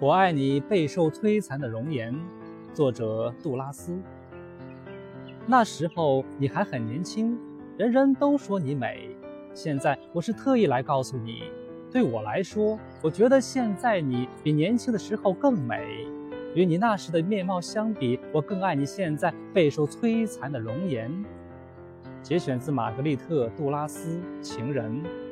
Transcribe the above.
我爱你备受摧残的容颜作者杜拉斯。那时候你还很年轻人人都说你美。现在我是特意来告诉你对我来说我觉得现在你比年轻的时候更美。与你那时的面貌相比我更爱你现在备受摧残的容颜。节选自玛格丽特杜拉斯情人。